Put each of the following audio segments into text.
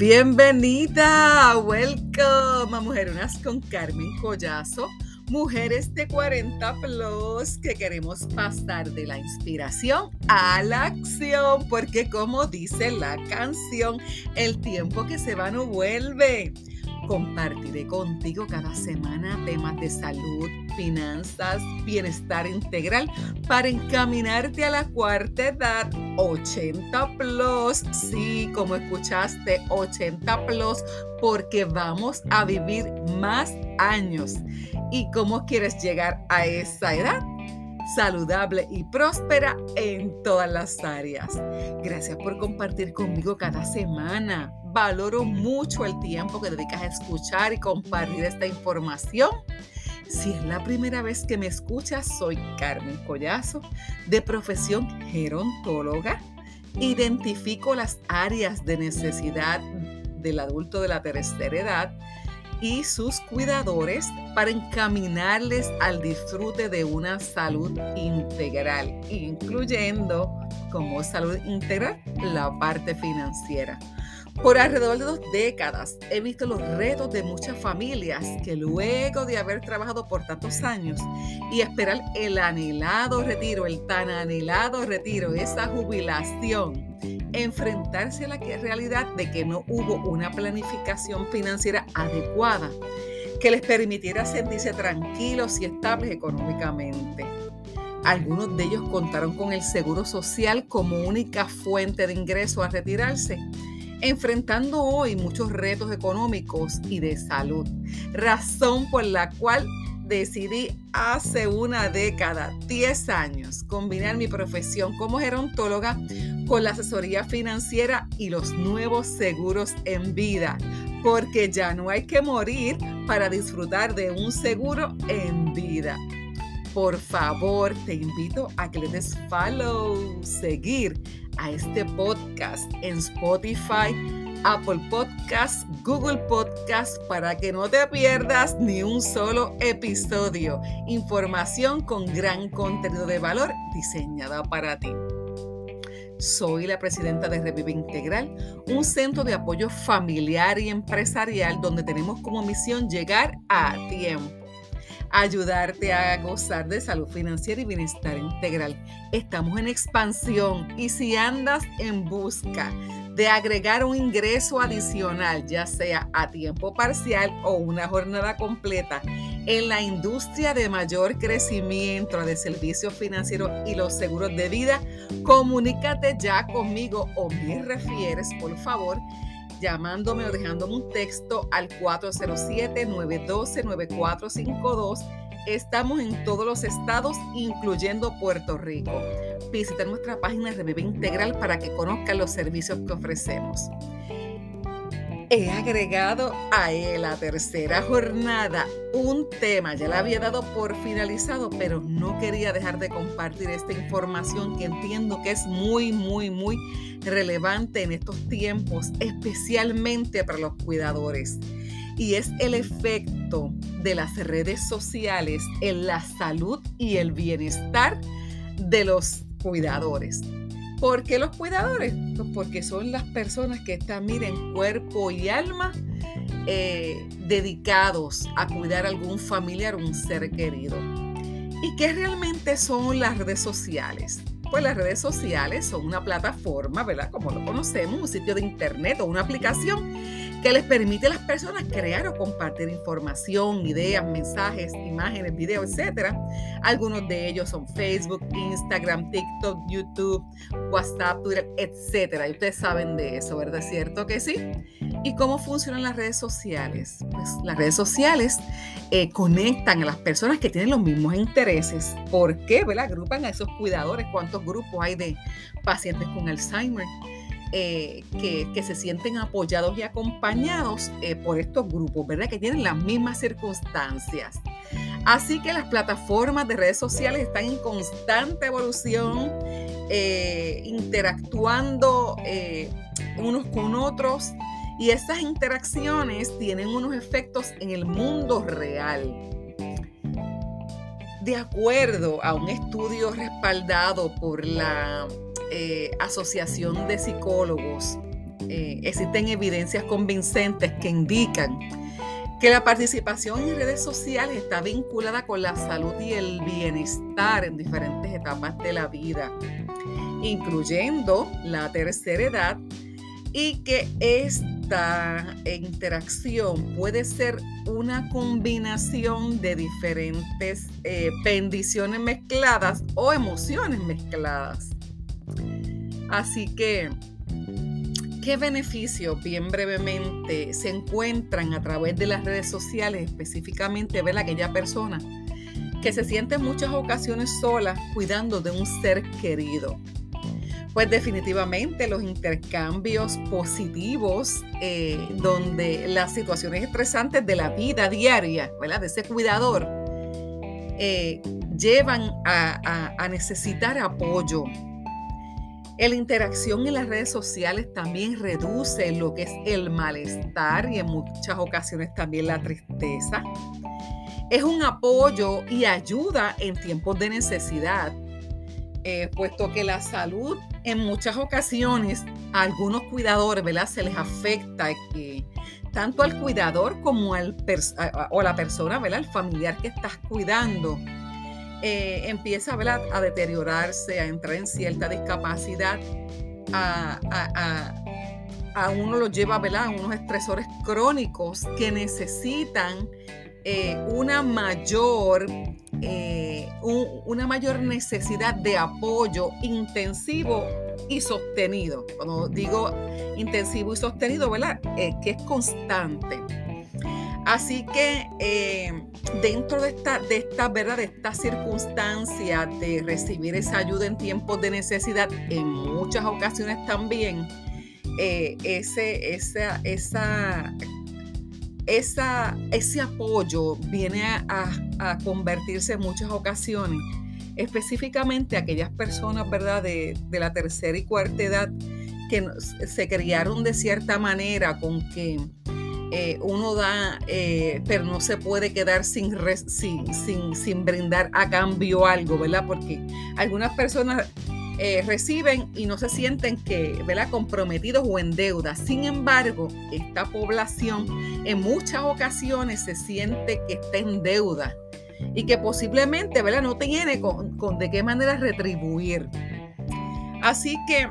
Bienvenida, welcome a Mujerunas con Carmen Collazo, mujeres de 40 plus que queremos pasar de la inspiración a la acción, porque como dice la canción, el tiempo que se va no vuelve. Compartiré contigo cada semana temas de salud, finanzas, bienestar integral para encaminarte a la cuarta edad 80 plus. Sí, como escuchaste, 80 plus porque vamos a vivir más años. ¿Y cómo quieres llegar a esa edad? saludable y próspera en todas las áreas. Gracias por compartir conmigo cada semana. Valoro mucho el tiempo que dedicas a escuchar y compartir esta información. Si es la primera vez que me escuchas, soy Carmen Collazo, de profesión gerontóloga. Identifico las áreas de necesidad del adulto de la tercera edad y sus cuidadores para encaminarles al disfrute de una salud integral, incluyendo como salud integral la parte financiera. Por alrededor de dos décadas he visto los retos de muchas familias que luego de haber trabajado por tantos años y esperar el anhelado retiro, el tan anhelado retiro, esa jubilación, enfrentarse a la realidad de que no hubo una planificación financiera adecuada que les permitiera sentirse tranquilos y estables económicamente. Algunos de ellos contaron con el seguro social como única fuente de ingreso a retirarse enfrentando hoy muchos retos económicos y de salud, razón por la cual decidí hace una década, 10 años, combinar mi profesión como gerontóloga con la asesoría financiera y los nuevos seguros en vida, porque ya no hay que morir para disfrutar de un seguro en vida. Por favor, te invito a que le des follow, seguir a este podcast en Spotify, Apple Podcast, Google Podcast para que no te pierdas ni un solo episodio. Información con gran contenido de valor diseñada para ti. Soy la presidenta de Revive Integral, un centro de apoyo familiar y empresarial donde tenemos como misión llegar a tiempo ayudarte a gozar de salud financiera y bienestar integral. Estamos en expansión y si andas en busca de agregar un ingreso adicional, ya sea a tiempo parcial o una jornada completa, en la industria de mayor crecimiento de servicios financieros y los seguros de vida, comunícate ya conmigo o me refieres, por favor, llamándome o dejándome un texto al 407-912-9452. Estamos en todos los estados, incluyendo Puerto Rico. Visita nuestra página Revive Integral para que conozcan los servicios que ofrecemos. He agregado a la tercera jornada un tema, ya la había dado por finalizado, pero no quería dejar de compartir esta información que entiendo que es muy, muy, muy relevante en estos tiempos, especialmente para los cuidadores. Y es el efecto de las redes sociales en la salud y el bienestar de los cuidadores. ¿Por qué los cuidadores? Pues porque son las personas que están, miren, cuerpo y alma eh, dedicados a cuidar a algún familiar o un ser querido. ¿Y qué realmente son las redes sociales? Pues las redes sociales son una plataforma, ¿verdad? Como lo conocemos, un sitio de internet o una aplicación que les permite a las personas crear o compartir información, ideas, mensajes, imágenes, videos, etc. Algunos de ellos son Facebook, Instagram, TikTok, YouTube, WhatsApp, Twitter, etc. Y ustedes saben de eso, ¿verdad? ¿Cierto que sí? ¿Y cómo funcionan las redes sociales? Pues las redes sociales eh, conectan a las personas que tienen los mismos intereses. ¿Por qué? ¿verdad? Agrupan a esos cuidadores. ¿Cuántos grupos hay de pacientes con Alzheimer? Eh, que, se sienten apoyados y acompañados eh, por estos grupos, ¿verdad? Que tienen las mismas circunstancias. Así que las plataformas de redes sociales están en constante evolución, eh, interactuando unos con otros y esas interacciones tienen unos efectos en el mundo real. De acuerdo a un estudio respaldado por la eh, Asociación de Psicólogos eh, existen evidencias convincentes que indican que la participación en redes sociales está vinculada con la salud y el bienestar en diferentes etapas de la vida, incluyendo la tercera edad, y que esta interacción puede ser una combinación de diferentes eh, bendiciones mezcladas o emociones mezcladas. Así que ¿Qué beneficios, bien brevemente, se encuentran a través de las redes sociales, específicamente ver a aquella persona que se siente en muchas ocasiones sola cuidando de un ser querido? Pues definitivamente los intercambios positivos, eh, donde las situaciones estresantes de la vida diaria, ¿verdad? De ese cuidador, eh, llevan a necesitar apoyo, la interacción en las redes sociales también reduce lo que es el malestar y en muchas ocasiones también la tristeza. Es un apoyo y ayuda en tiempos de necesidad, eh, puesto que la salud en muchas ocasiones a algunos cuidadores ¿verdad? se les afecta que tanto al cuidador como al o a la persona, ¿verdad? el familiar que estás cuidando eh, empieza a deteriorarse, a entrar en cierta discapacidad, a, uno lo lleva a unos estresores crónicos que necesitan eh, una mayor eh, una mayor necesidad de apoyo intensivo y sostenido. Cuando digo intensivo y sostenido, ¿verdad? que es constante. Así que eh, dentro de esta, de esta, ¿verdad? De esta circunstancia de recibir esa ayuda en tiempos de necesidad, en muchas ocasiones también, eh, ese, esa, esa, esa, ese apoyo viene a, convertirse en muchas ocasiones, específicamente aquellas personas, ¿verdad? De, de la tercera y cuarta edad que se criaron de cierta manera con que eh, uno da, eh, pero no se puede quedar sin, sin, sin, brindar a cambio algo, ¿verdad? Porque algunas personas eh, reciben y no se sienten que, ¿verdad? comprometidos o en deuda. Sin embargo, esta población en muchas ocasiones se siente que está en deuda y que posiblemente, ¿verdad? No tiene con de qué manera retribuir. Así que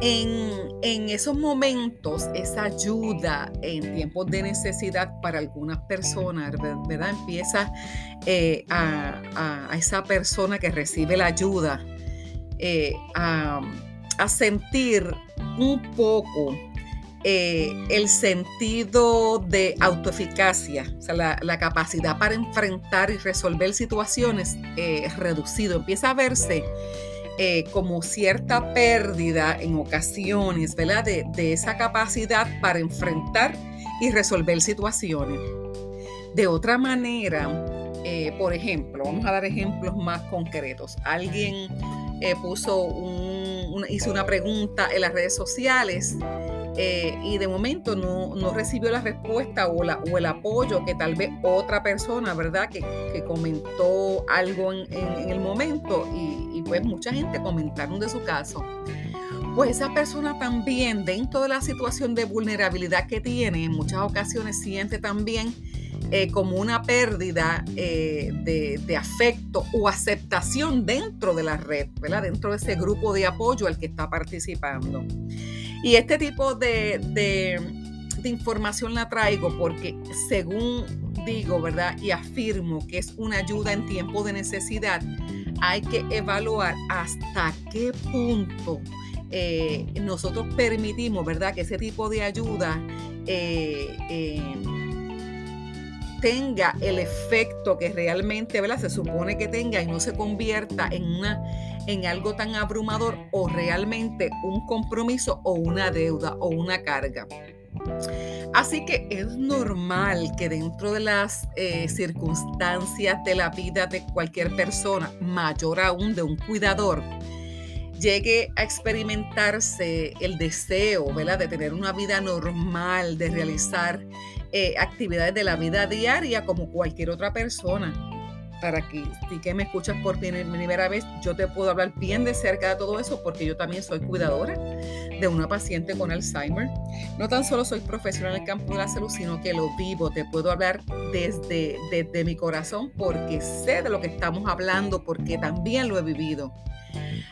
en, esos momentos, esa ayuda en tiempos de necesidad para algunas personas, ¿verdad? Empieza eh, a, esa persona que recibe la ayuda eh, a, sentir un poco eh, el sentido de autoeficacia, o sea, la, capacidad para enfrentar y resolver situaciones reducido. Empieza a verse eh, como cierta pérdida en ocasiones, ¿verdad? De, esa capacidad para enfrentar y resolver situaciones. De otra manera, eh, por ejemplo, vamos a dar ejemplos más concretos. Alguien eh, puso hizo una pregunta en las redes sociales eh, y de momento no, recibió la respuesta o, la, o, el apoyo que tal vez otra persona, ¿verdad? Que, comentó algo en, el momento y, pues mucha gente comentaron de su caso. Pues esa persona también, dentro de la situación de vulnerabilidad que tiene, en muchas ocasiones siente también eh, como una pérdida eh, de, afecto o aceptación dentro de la red, ¿verdad? Dentro de ese grupo de apoyo al que está participando. Y este tipo de, información la traigo porque según digo, ¿verdad? Y afirmo que es una ayuda en tiempo de necesidad, hay que evaluar hasta qué punto eh, nosotros permitimos, ¿verdad? Que ese tipo de ayuda tenga el efecto que realmente, ¿verdad? Se supone que tenga y no se convierta en una en algo tan abrumador o realmente un compromiso o una deuda o una carga. Así que es normal que dentro de las eh, circunstancias de la vida de cualquier persona, mayor aún de un cuidador, llegue a experimentarse el deseo ¿verdad? de tener una vida normal, de realizar eh, actividades de la vida diaria como cualquier otra persona para que si que me escuchas por primera vez, yo te puedo hablar bien de cerca de todo eso porque yo también soy cuidadora de una paciente con Alzheimer. No tan solo soy profesional en el campo de la salud, sino que lo vivo. Te puedo hablar desde, desde mi corazón porque sé de lo que estamos hablando, porque también lo he vivido.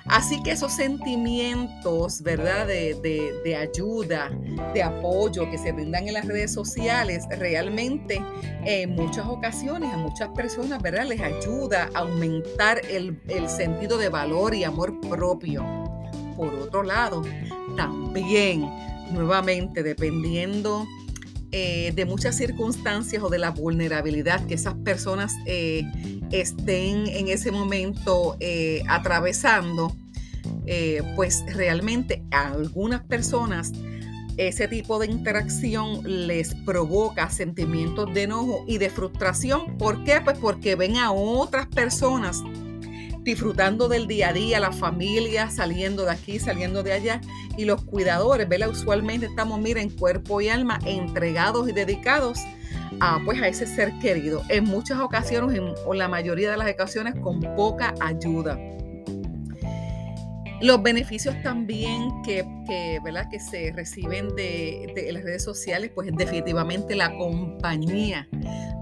Así que esos sentimientos, ¿verdad? De, ayuda, de apoyo que se brindan en las redes sociales, realmente en muchas ocasiones a muchas personas, ¿verdad? Les ayuda a aumentar el, el sentido de valor y amor propio. Por otro lado, también, nuevamente, dependiendo eh, de muchas circunstancias o de la vulnerabilidad que esas personas eh, estén en ese momento eh, atravesando, pues realmente a algunas personas ese tipo de interacción les provoca sentimientos de enojo y de frustración. ¿Por qué? Pues porque ven a otras personas disfrutando del día a día, la familia saliendo de aquí, saliendo de allá, y los cuidadores, ¿verdad? Usualmente estamos, miren, cuerpo y alma entregados y dedicados a, pues, a ese ser querido. En muchas ocasiones, en, o la mayoría de las ocasiones, con poca ayuda. Los beneficios también que, ¿verdad? que se reciben de, de, las redes sociales, pues definitivamente la compañía,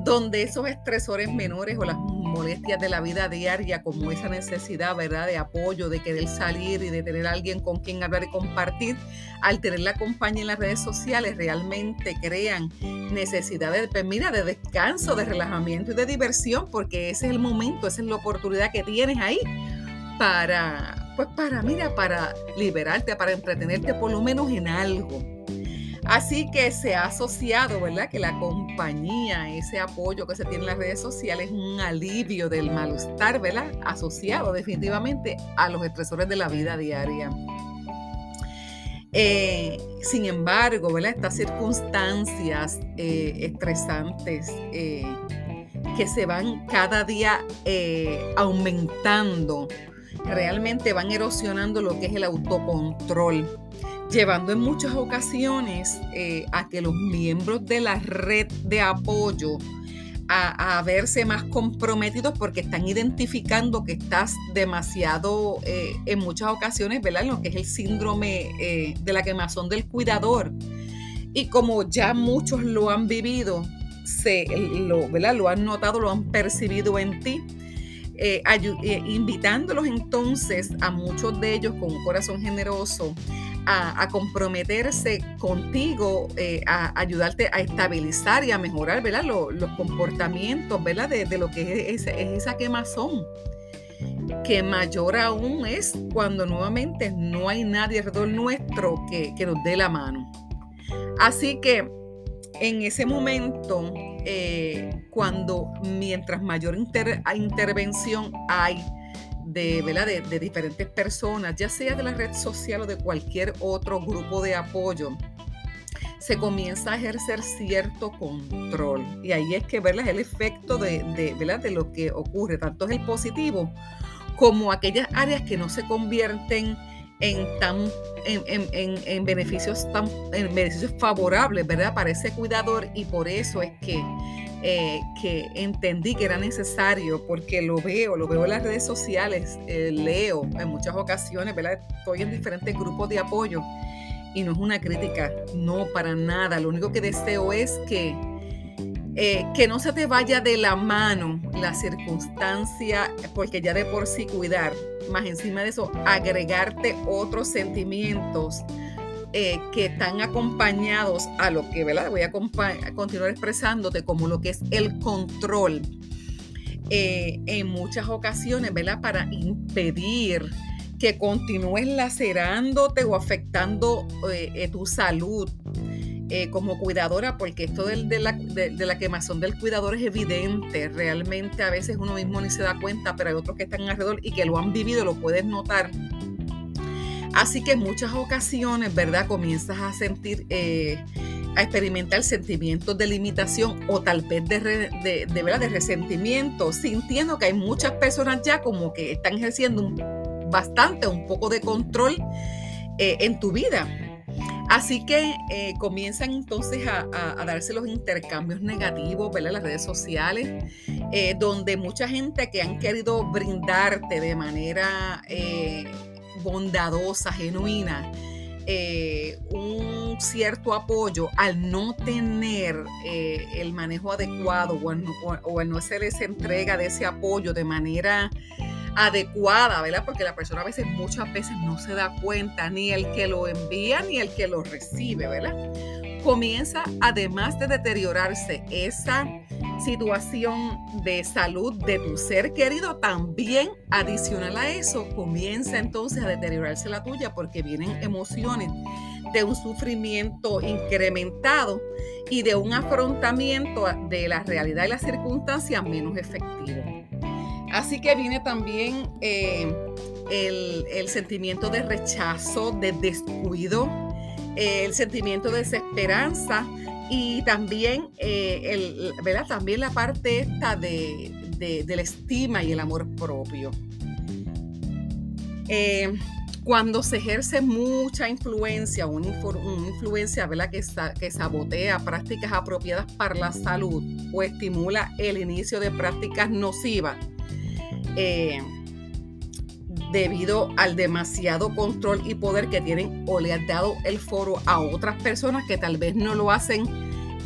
donde esos estresores menores o las molestias de la vida diaria, como esa necesidad, ¿verdad?, de apoyo, de querer salir y de tener alguien con quien hablar y compartir, al tener la compañía en las redes sociales, realmente crean necesidades, pues mira, de descanso, de relajamiento y de diversión, porque ese es el momento, esa es la oportunidad que tienes ahí para, pues para, mira, para liberarte, para entretenerte por lo menos en algo. Así que se ha asociado, ¿verdad? Que la compañía, ese apoyo que se tiene en las redes sociales es un alivio del malestar, ¿verdad? Asociado definitivamente a los estresores de la vida diaria. Eh, sin embargo, ¿verdad? Estas circunstancias eh, estresantes eh, que se van cada día aumentando, realmente van erosionando lo que es el autocontrol llevando en muchas ocasiones eh, a que los miembros de la red de apoyo a, verse más comprometidos porque están identificando que estás demasiado, eh, en muchas ocasiones, ¿verdad? Lo que es el síndrome eh, de la quemazón del cuidador. Y como ya muchos lo han vivido, se, lo, ¿verdad? lo han notado, lo han percibido en ti, invitándolos entonces a muchos de ellos con un corazón generoso a, comprometerse contigo, eh, a ayudarte a estabilizar y a mejorar ¿verdad? los comportamientos ¿verdad? De, lo que es, esa quemazón. Que mayor aún es cuando nuevamente no hay nadie alrededor nuestro que, nos dé la mano. Así que en ese momento, eh, cuando mientras mayor intervención hay, de, De, diferentes personas, ya sea de la red social o de cualquier otro grupo de apoyo, se comienza a ejercer cierto control. Y ahí es que ¿verdad? es el efecto de, de, de lo que ocurre. Tanto es el positivo como aquellas áreas que no se convierten en, tan, en, beneficios tan en beneficios favorables ¿verdad? para ese cuidador y por eso es que eh, que entendí que era necesario porque lo veo, lo veo en las redes sociales, eh, leo en muchas ocasiones. Estoy en diferentes grupos de apoyo y no es una crítica, no para nada. Lo único que deseo es que, eh, que no se te vaya de la mano la circunstancia, porque ya de por sí cuidar, más encima de eso, agregarte otros sentimientos eh, que están acompañados a lo que, ¿verdad? Voy a, continuar expresándote como lo que es el control. Eh, en muchas ocasiones, ¿verdad? Para impedir que continúes lacerándote o afectando eh, tu salud como cuidadora, porque esto de, la, de, la, quemazón del cuidador es evidente. Realmente a veces uno mismo ni se da cuenta, pero hay otros que están alrededor y que lo han vivido, lo puedes notar Así que en muchas ocasiones, ¿verdad? Comienzas a sentir, eh, a experimentar sentimientos de limitación o tal vez de, de, ¿verdad? de resentimiento, sintiendo que hay muchas personas ya como que están ejerciendo bastante, un poco de control eh, en tu vida. Así que eh, comienzan entonces a, darse los intercambios negativos, ¿verdad? Las redes sociales, eh, donde mucha gente que han querido brindarte de manera eh, bondadosa, genuina, un cierto apoyo al no tener el manejo adecuado o, o, al no se les entrega de ese apoyo de manera adecuada, ¿verdad? Porque la persona a veces, muchas veces no se da cuenta, ni el que lo envía, ni el que lo recibe, ¿verdad? Comienza, además de deteriorarse esa situación de salud de tu ser querido, también adicional a eso, comienza entonces a deteriorarse la tuya porque vienen emociones de un sufrimiento incrementado y de un afrontamiento de la realidad y las circunstancias menos efectivo. Así que viene también eh, el, sentimiento de rechazo, de descuido, el sentimiento de desesperanza y también, eh, ¿verdad? también la parte esta de, la estima y el amor propio. Eh, cuando se ejerce mucha influencia, una, influencia ¿verdad? Que sabotea prácticas apropiadas para la salud o estimula el inicio de prácticas nocivas, eh, debido al demasiado control y poder que tienen o le han dado el foro a otras personas que tal vez no lo hacen,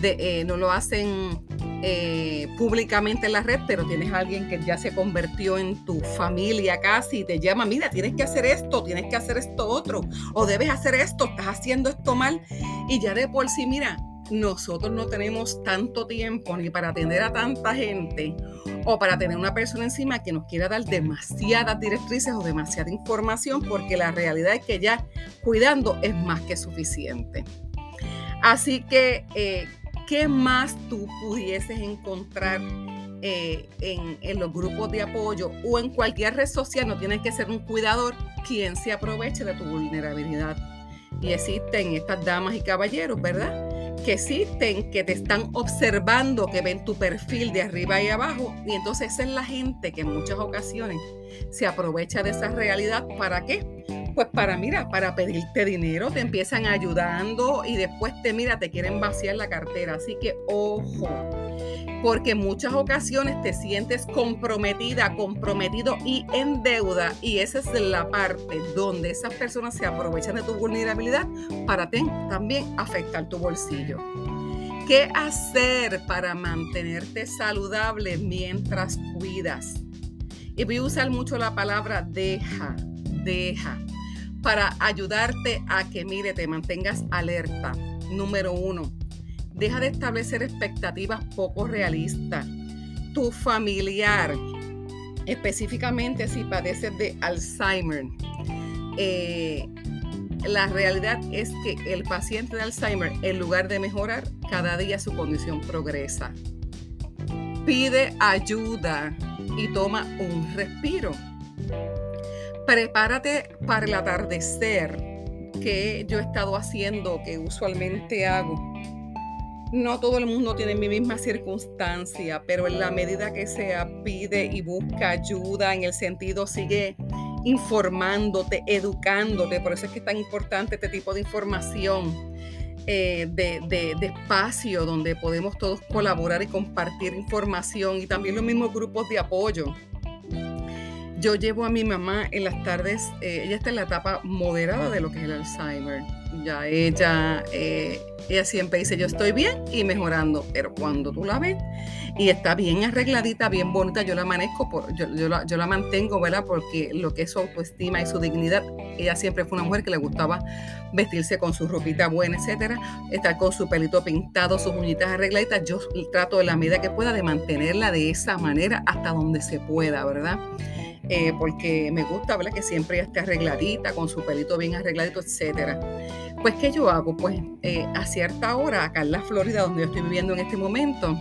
eh, no lo hacen eh, públicamente en la red, pero tienes a alguien que ya se convirtió en tu familia casi y te llama, mira, tienes que hacer esto, tienes que hacer esto otro, o debes hacer esto, estás haciendo esto mal, y ya de por sí, mira, nosotros no tenemos tanto tiempo ni para atender a tanta gente o para tener una persona encima que nos quiera dar demasiadas directrices o demasiada información, porque la realidad es que ya cuidando es más que suficiente. Así que, eh, ¿qué más tú pudieses encontrar eh, en, en, los grupos de apoyo o en cualquier red social? No tienes que ser un cuidador quien se aproveche de tu vulnerabilidad. Y existen estas damas y caballeros, ¿verdad? Que existen, que te están observando, que ven tu perfil de arriba y abajo. Y entonces esa es la gente que en muchas ocasiones se aprovecha de esa realidad. ¿Para qué? Pues para, mira, para pedirte dinero, te empiezan ayudando y después te, mira, te quieren vaciar la cartera. Así que ojo porque en muchas ocasiones te sientes comprometida, comprometido y en deuda y esa es la parte donde esas personas se aprovechan de tu vulnerabilidad para también afectar tu bolsillo. ¿Qué hacer para mantenerte saludable mientras cuidas? Y voy a usar mucho la palabra deja, deja, para ayudarte a que, mire, te mantengas alerta. Número uno, Deja de establecer expectativas poco realistas. Tu familiar, específicamente si padeces de Alzheimer, eh, la realidad es que el paciente de Alzheimer, en lugar de mejorar, cada día su condición progresa. Pide ayuda y toma un respiro. Prepárate para el atardecer que yo he estado haciendo, que usualmente hago no todo el mundo tiene mi misma circunstancia, pero en la medida que se pide y busca ayuda, en el sentido sigue informándote, educándote, por eso es que es tan importante este tipo de información, eh, de, de, espacio donde podemos todos colaborar y compartir información y también los mismos grupos de apoyo. Yo llevo a mi mamá en las tardes, eh, ella está en la etapa moderada de lo que es el Alzheimer. Ya ella, eh, ella siempre dice, yo estoy bien y mejorando, pero cuando tú la ves y está bien arregladita, bien bonita, yo la amanezco, por, yo, la, yo la mantengo, ¿verdad? Porque lo que es su autoestima y su dignidad, ella siempre fue una mujer que le gustaba vestirse con su ropita buena, etcétera, estar con su pelito pintado, sus uñitas arregladitas. Yo trato de la medida que pueda de mantenerla de esa manera hasta donde se pueda, ¿verdad? Eh, porque me gusta ¿verdad? que siempre esté arregladita, con su pelito bien arregladito, etc. Pues, ¿qué yo hago? Pues eh, a cierta hora, acá en la Florida, donde yo estoy viviendo en este momento,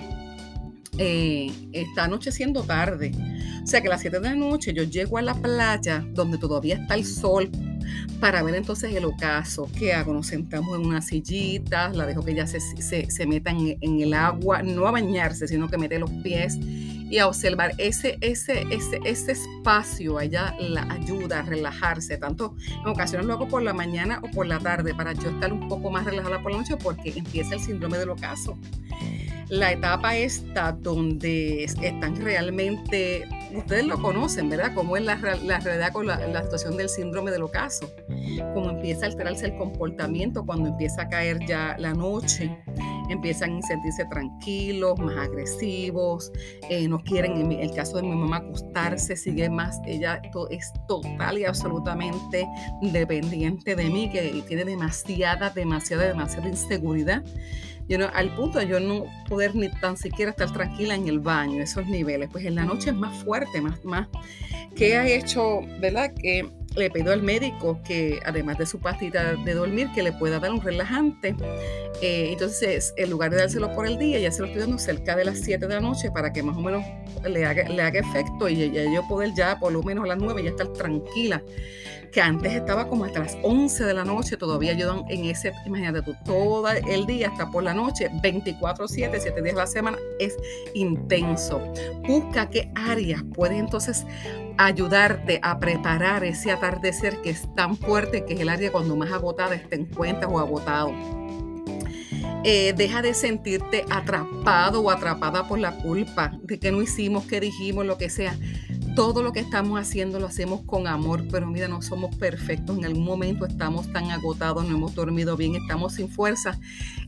eh, está anocheciendo tarde. O sea que a las 7 de la noche yo llego a la playa donde todavía está el sol para ver entonces el ocaso. ¿Qué hago? Nos sentamos en una sillita, la dejo que ella se, se, meta en, en, el agua, no a bañarse, sino que mete los pies y a observar ese, ese, ese, ese espacio, ella la ayuda a relajarse, tanto en ocasiones lo hago por la mañana o por la tarde para yo estar un poco más relajada por la noche porque empieza el síndrome del ocaso. La etapa esta donde están realmente, ustedes lo conocen, ¿verdad? Cómo es la, la realidad con la, la, situación del síndrome del ocaso, cómo empieza a alterarse el comportamiento cuando empieza a caer ya la noche, empiezan a sentirse tranquilos, más agresivos, eh, no quieren, en el caso de mi mamá, acostarse, sigue más, ella es total y absolutamente dependiente de mí, que tiene demasiada, demasiada, demasiada inseguridad. You know, al punto de yo no poder ni tan siquiera estar tranquila en el baño, esos niveles, pues en la noche es más fuerte, más, más, que ha hecho, ¿verdad? Que le pido al médico que además de su pastita de dormir, que le pueda dar un relajante. Eh, entonces, en lugar de dárselo por el día, ya se lo estoy dando cerca de las 7 de la noche para que más o menos le haga, le haga efecto y ya yo poder ya por lo menos a las 9 ya estar tranquila. Que antes estaba como hasta las 11 de la noche, todavía yo en ese, imagínate tú, todo el día hasta por la noche, 24-7, 7 días a la semana, es intenso. Busca qué áreas puede entonces ayudarte a preparar ese atardecer que es tan fuerte que es el área cuando más agotada te encuentras o agotado. Eh, deja de sentirte atrapado o atrapada por la culpa de que no hicimos, que dijimos, lo que sea. Todo lo que estamos haciendo lo hacemos con amor, pero mira, no somos perfectos. En algún momento estamos tan agotados, no hemos dormido bien, estamos sin fuerza.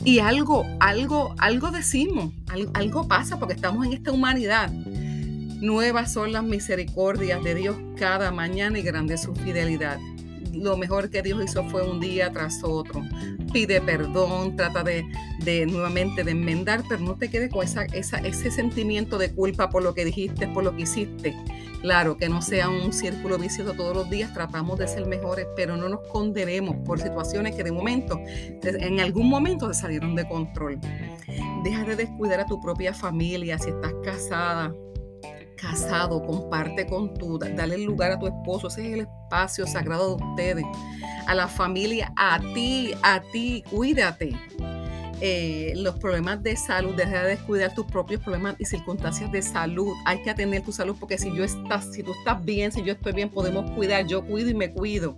Y algo, algo, algo decimos, algo, pasa porque estamos en esta humanidad Nuevas son las misericordias de Dios cada mañana y grande su fidelidad. Lo mejor que Dios hizo fue un día tras otro. Pide perdón, trata de, nuevamente de enmendar, pero no te quedes con esa, ese sentimiento de culpa por lo que dijiste, por lo que hiciste. Claro, que no sea un círculo vicioso todos los días, tratamos de ser mejores, pero no nos condenemos por situaciones que de momento, en algún momento se salieron de control. Deja de descuidar a tu propia familia si estás casada, casado, comparte con tu, dale lugar a tu esposo, ese es el espacio sagrado de ustedes, a la familia, a ti, a ti, cuídate. Eh, los problemas de salud, deja de descuidar tus propios problemas y circunstancias de salud. Hay que atender tu salud porque si yo estás, si tú estás bien, si yo estoy bien, podemos cuidar. Yo cuido y me cuido.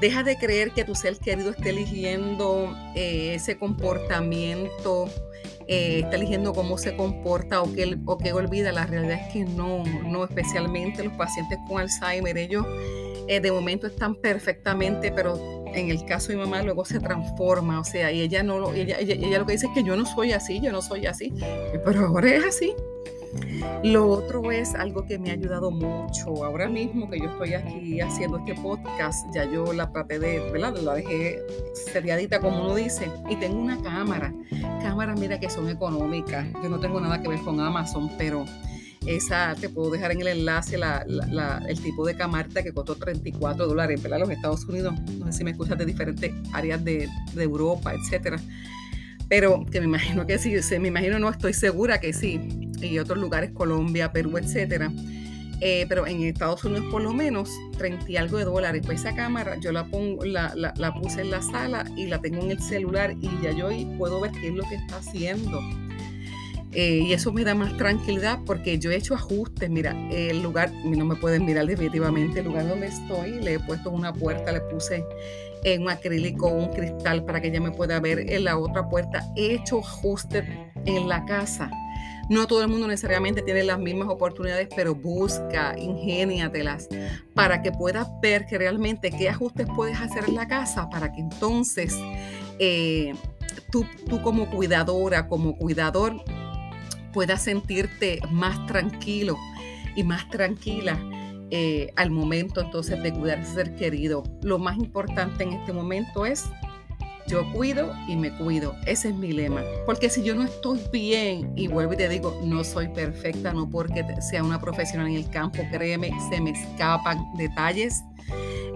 Deja de creer que tu ser querido esté eligiendo eh, ese comportamiento eh, está eligiendo cómo se comporta o que, o que olvida, la realidad es que no, no especialmente los pacientes con Alzheimer, ellos eh, de momento están perfectamente, pero en el caso de mi mamá luego se transforma, o sea, y ella no ella, ella, ella lo que dice es que yo no soy así, yo no soy así, pero ahora es así. Lo otro es algo que me ha ayudado mucho. Ahora mismo que yo estoy aquí haciendo este podcast, ya yo la traté de, ¿verdad? La dejé seriadita, como uno dice, y tengo una cámara. Cámaras, mira que son económicas. Yo no tengo nada que ver con Amazon, pero esa te puedo dejar en el enlace el tipo de camarita que costó 34 dólares, ¿verdad? Los Estados Unidos, no sé si me escuchas de diferentes áreas de, de Europa, etcétera pero que me imagino que sí, me imagino, no estoy segura que sí, y otros lugares, Colombia, Perú, etcétera. Eh, pero en Estados Unidos por lo menos 30 y algo de dólares. Pues esa cámara yo la, pongo, la, la, puse en la sala y la tengo en el celular y ya yo puedo ver qué es lo que está haciendo. Eh, y eso me da más tranquilidad porque yo he hecho ajustes. Mira, el lugar, no me pueden mirar definitivamente, el lugar donde estoy, le he puesto una puerta, le puse en un acrílico, un cristal para que ella me pueda ver en la otra puerta. He hecho ajustes en la casa. No todo el mundo necesariamente tiene las mismas oportunidades, pero busca, ingéniatelas para que puedas ver que realmente qué ajustes puedes hacer en la casa para que entonces eh, tú, tú como cuidadora, como cuidador, puedas sentirte más tranquilo y más tranquila eh, al momento entonces de cuidar a ser querido. Lo más importante en este momento es yo cuido y me cuido. Ese es mi lema. Porque si yo no estoy bien, y vuelvo y te digo, no soy perfecta, no porque sea una profesional en el campo, créeme, se me escapan detalles.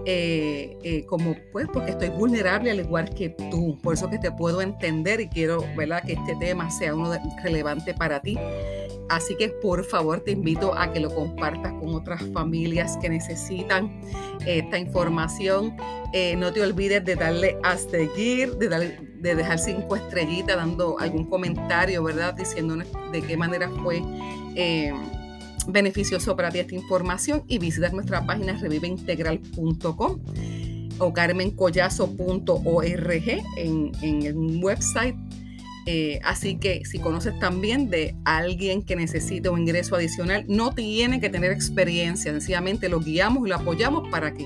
Eh, eh, como pues porque estoy vulnerable al igual que tú, por eso que te puedo entender y quiero ¿verdad? que este tema sea uno relevante para ti. Así que por favor te invito a que lo compartas con otras familias que necesitan esta información. Eh, no te olvides de darle a seguir, de, de dejar cinco estrellitas, dando algún comentario, ¿verdad? Diciéndonos de qué manera fue beneficioso para ti esta información y visitar nuestra página reviveintegral.com o carmencollazo.org en, en el website. Eh, así que si conoces también de alguien que necesite un ingreso adicional, no tiene que tener experiencia, sencillamente lo guiamos y lo apoyamos para que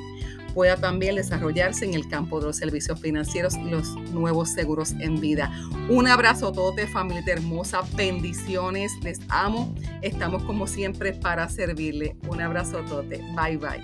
pueda también desarrollarse en el campo de los servicios financieros y los nuevos seguros en vida. Un abrazo a todos de familia hermosa, bendiciones, les amo, estamos como siempre para servirle. Un abrazo a todos, bye bye.